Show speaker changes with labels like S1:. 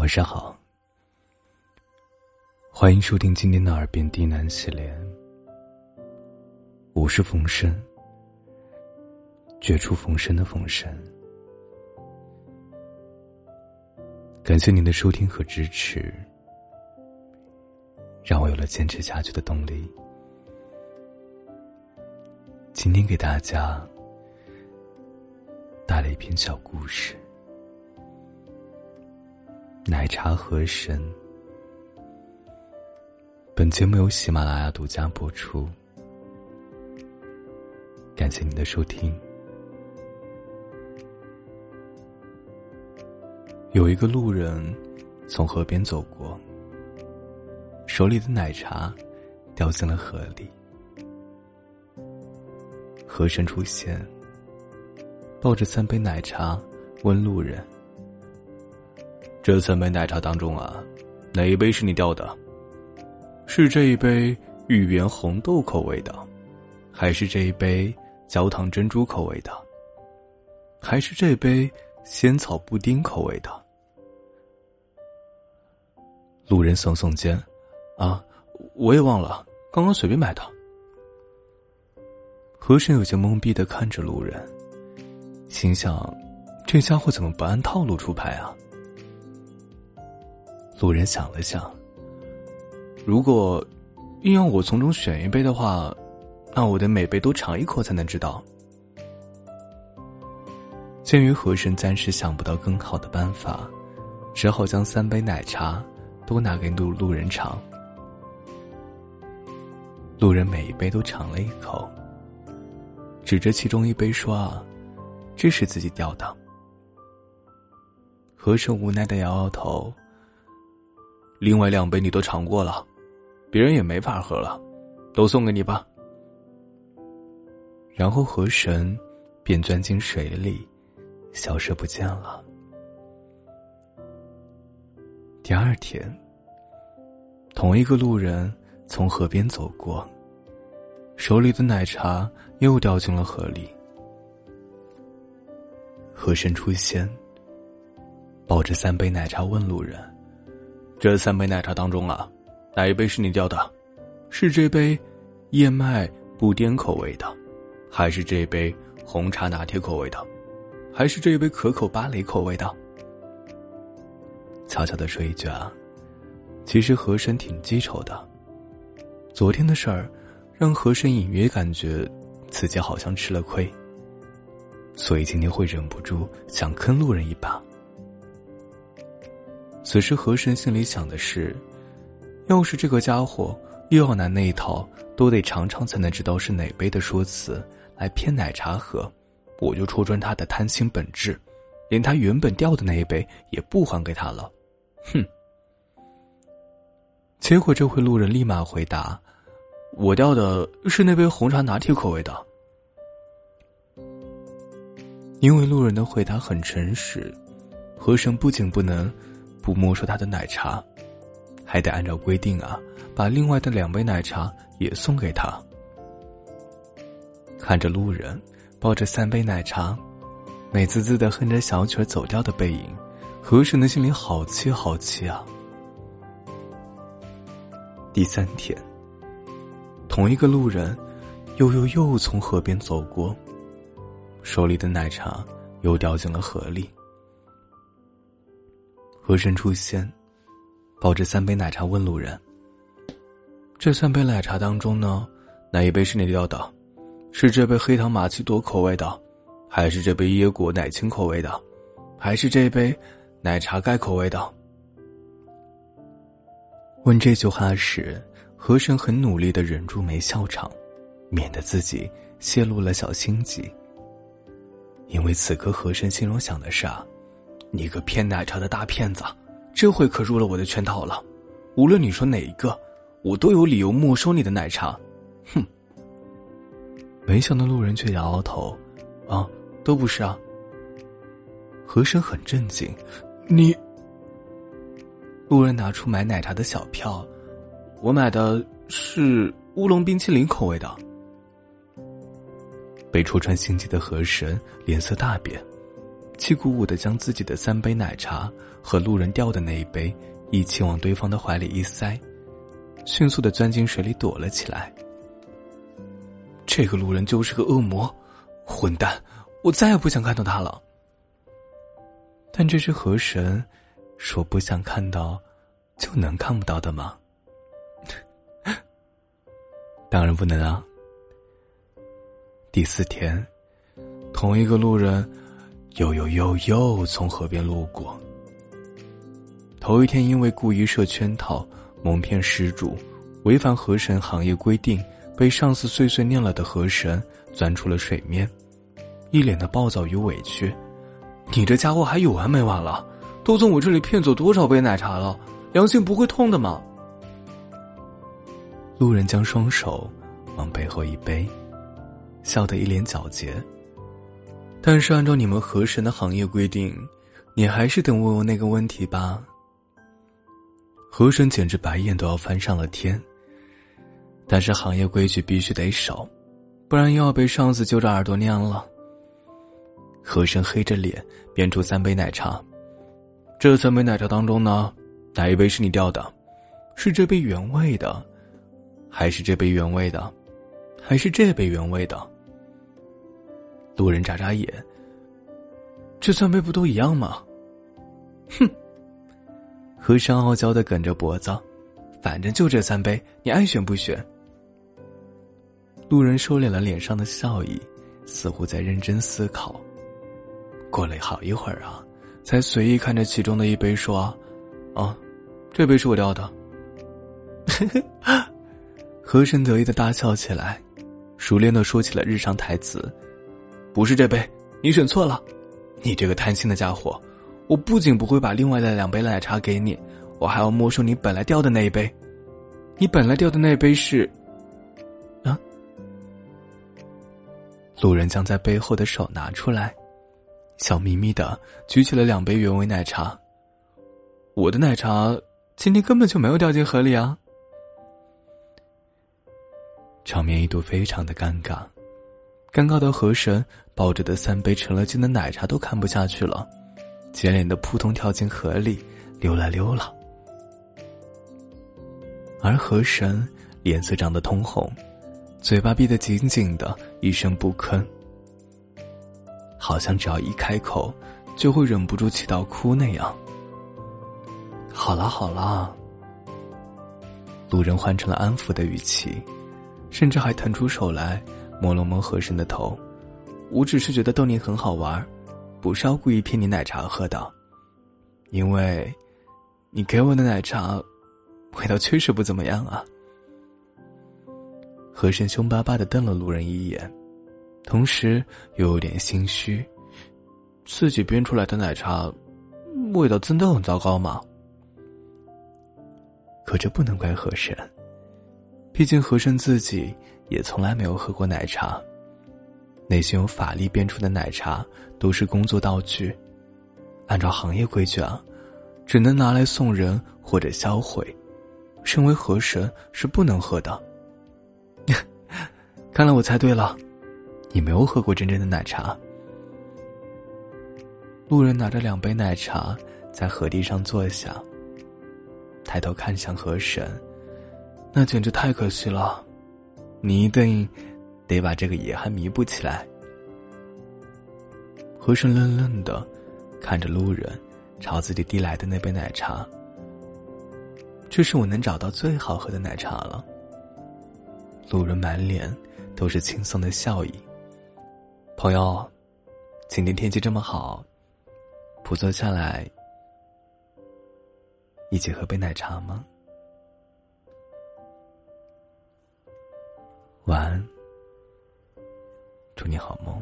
S1: 晚上好，欢迎收听今天的《耳边低喃》系列。我是冯生，绝处逢生的冯生。感谢您的收听和支持，让我有了坚持下去的动力。今天给大家带来一篇小故事。奶茶和神。本节目由喜马拉雅独家播出，感谢您的收听。有一个路人从河边走过，手里的奶茶掉进了河里。河神出现，抱着三杯奶茶问路人。这三杯奶茶当中啊，哪一杯是你掉的？是这一杯芋圆红豆口味的，还是这一杯焦糖珍珠口味的，还是这杯仙草布丁口味的？路人耸耸肩，啊，我也忘了，刚刚随便买的。和珅有些懵逼的看着路人，心想：这家伙怎么不按套路出牌啊？路人想了想，如果硬要我从中选一杯的话，那我得每杯都尝一口才能知道。鉴于和珅暂时想不到更好的办法，只好将三杯奶茶都拿给路路人尝。路人每一杯都尝了一口，指着其中一杯说：“啊，这是自己掉的。”和珅无奈的摇摇头。另外两杯你都尝过了，别人也没法喝了，都送给你吧。然后河神便钻进水里，消失不见了。第二天，同一个路人从河边走过，手里的奶茶又掉进了河里。河神出现，抱着三杯奶茶问路人。这三杯奶茶当中啊，哪一杯是你掉的？是这杯燕麦布丁口味的，还是这杯红茶拿铁口味的，还是这杯可口芭蕾口味的？悄悄的说一句啊，其实和珅挺记仇的。昨天的事儿，让和珅隐约感觉自己好像吃了亏，所以今天会忍不住想坑路人一把。此时，和珅心里想的是：要是这个家伙又要拿那一套都得尝尝才能知道是哪杯的说辞来骗奶茶喝，我就戳穿他的贪心本质，连他原本掉的那一杯也不还给他了。哼！结果这回路人立马回答：“我掉的是那杯红茶拿铁口味的。”因为路人的回答很诚实，和珅不仅不能。不没收他的奶茶，还得按照规定啊，把另外的两杯奶茶也送给他。看着路人抱着三杯奶茶，美滋滋的哼着小曲走掉的背影，和珅的心里好气好气啊！第三天，同一个路人又又又从河边走过，手里的奶茶又掉进了河里。和珅出现，抱着三杯奶茶问路人：“这三杯奶茶当中呢，哪一杯是你要的？是这杯黑糖玛奇朵口味的，还是这杯椰果奶青口味的，还是这杯奶茶盖口味的？”问这句话时，和珅很努力的忍住没笑场，免得自己泄露了小心机。因为此刻和珅心中想的是啊。你个骗奶茶的大骗子，这回可入了我的圈套了。无论你说哪一个，我都有理由没收你的奶茶。哼！没想到路人却摇摇头，啊，都不是啊。和珅很震惊，你。路人拿出买奶茶的小票，我买的是乌龙冰淇淋口味的。被戳穿心机的河神脸色大变。气鼓鼓的将自己的三杯奶茶和路人掉的那一杯一起往对方的怀里一塞，迅速的钻进水里躲了起来。这个路人就是个恶魔，混蛋！我再也不想看到他了。但这是河神说不想看到，就能看不到的吗？当然不能啊。第四天，同一个路人又又又又从河边路过。头一天因为故意设圈套、蒙骗失主、违反河神行业规定，被上司碎碎念了的河神钻出了水面，一脸的暴躁与委屈。你这家伙还有完没完了？都从我这里骗走多少杯奶茶了？良心不会痛的吗？路人将双手往背后一背，笑得一脸皎洁。但是按照你们河神的行业规定，你还是得问我那个问题吧。河神简直白眼都要翻上了天。但是行业规矩必须得守，不然又要被上司揪着耳朵念了。河神黑着脸变出三杯奶茶，这三杯奶茶当中呢，哪一杯是你掉的？是这杯原味的，还是这杯原味的，还是这杯原味的？路人眨眨眼，这三杯不都一样吗？哼！和珅傲娇的梗着脖子，反正就这三杯，你爱选不选？路人收敛了脸上的笑意，似乎在认真思考。过了好一会儿啊，才随意看着其中的一杯说：“啊，这杯是我掉的。”呵呵和珅得意的大笑起来，熟练的说起了日常台词：“不是这杯，你选错了。你这个贪心的家伙，我不仅不会把另外的两杯奶茶给你，我还要没收你本来掉的那一杯。你本来掉的那一杯是……啊？”路人将在背后的手拿出来。笑眯眯的举起了两杯原味奶茶。我的奶茶今天根本就没有掉进河里啊！场面一度非常的尴尬，尴尬的河神抱着的三杯成了精的奶茶都看不下去了，接连的扑通跳进河里溜了溜了。而河神脸色涨得通红，嘴巴闭得紧紧的，一声不吭。好像只要一开口，就会忍不住气到哭那样。好啦好啦，路人换成了安抚的语气，甚至还腾出手来摸了摸和珅的头。我只是觉得逗你很好玩，不是要故意骗你奶茶喝的，因为，你给我的奶茶，味道确实不怎么样啊。和珅凶巴巴的瞪了路人一眼。同时又有点心虚，自己编出来的奶茶，味道真的很糟糕吗？可这不能怪和珅，毕竟和珅自己也从来没有喝过奶茶。那些由法力编出的奶茶都是工作道具，按照行业规矩啊，只能拿来送人或者销毁。身为河神是不能喝的。看来我猜对了。你没有喝过真正的奶茶。路人拿着两杯奶茶在河堤上坐下，抬头看向河神，那简直太可惜了，你一定得把这个遗憾弥补起来。河神愣愣的看着路人朝自己递来的那杯奶茶，这是我能找到最好喝的奶茶了。路人满脸都是轻松的笑意。朋友，今天天气这么好，不坐下来一起喝杯奶茶吗？晚安。祝你好梦。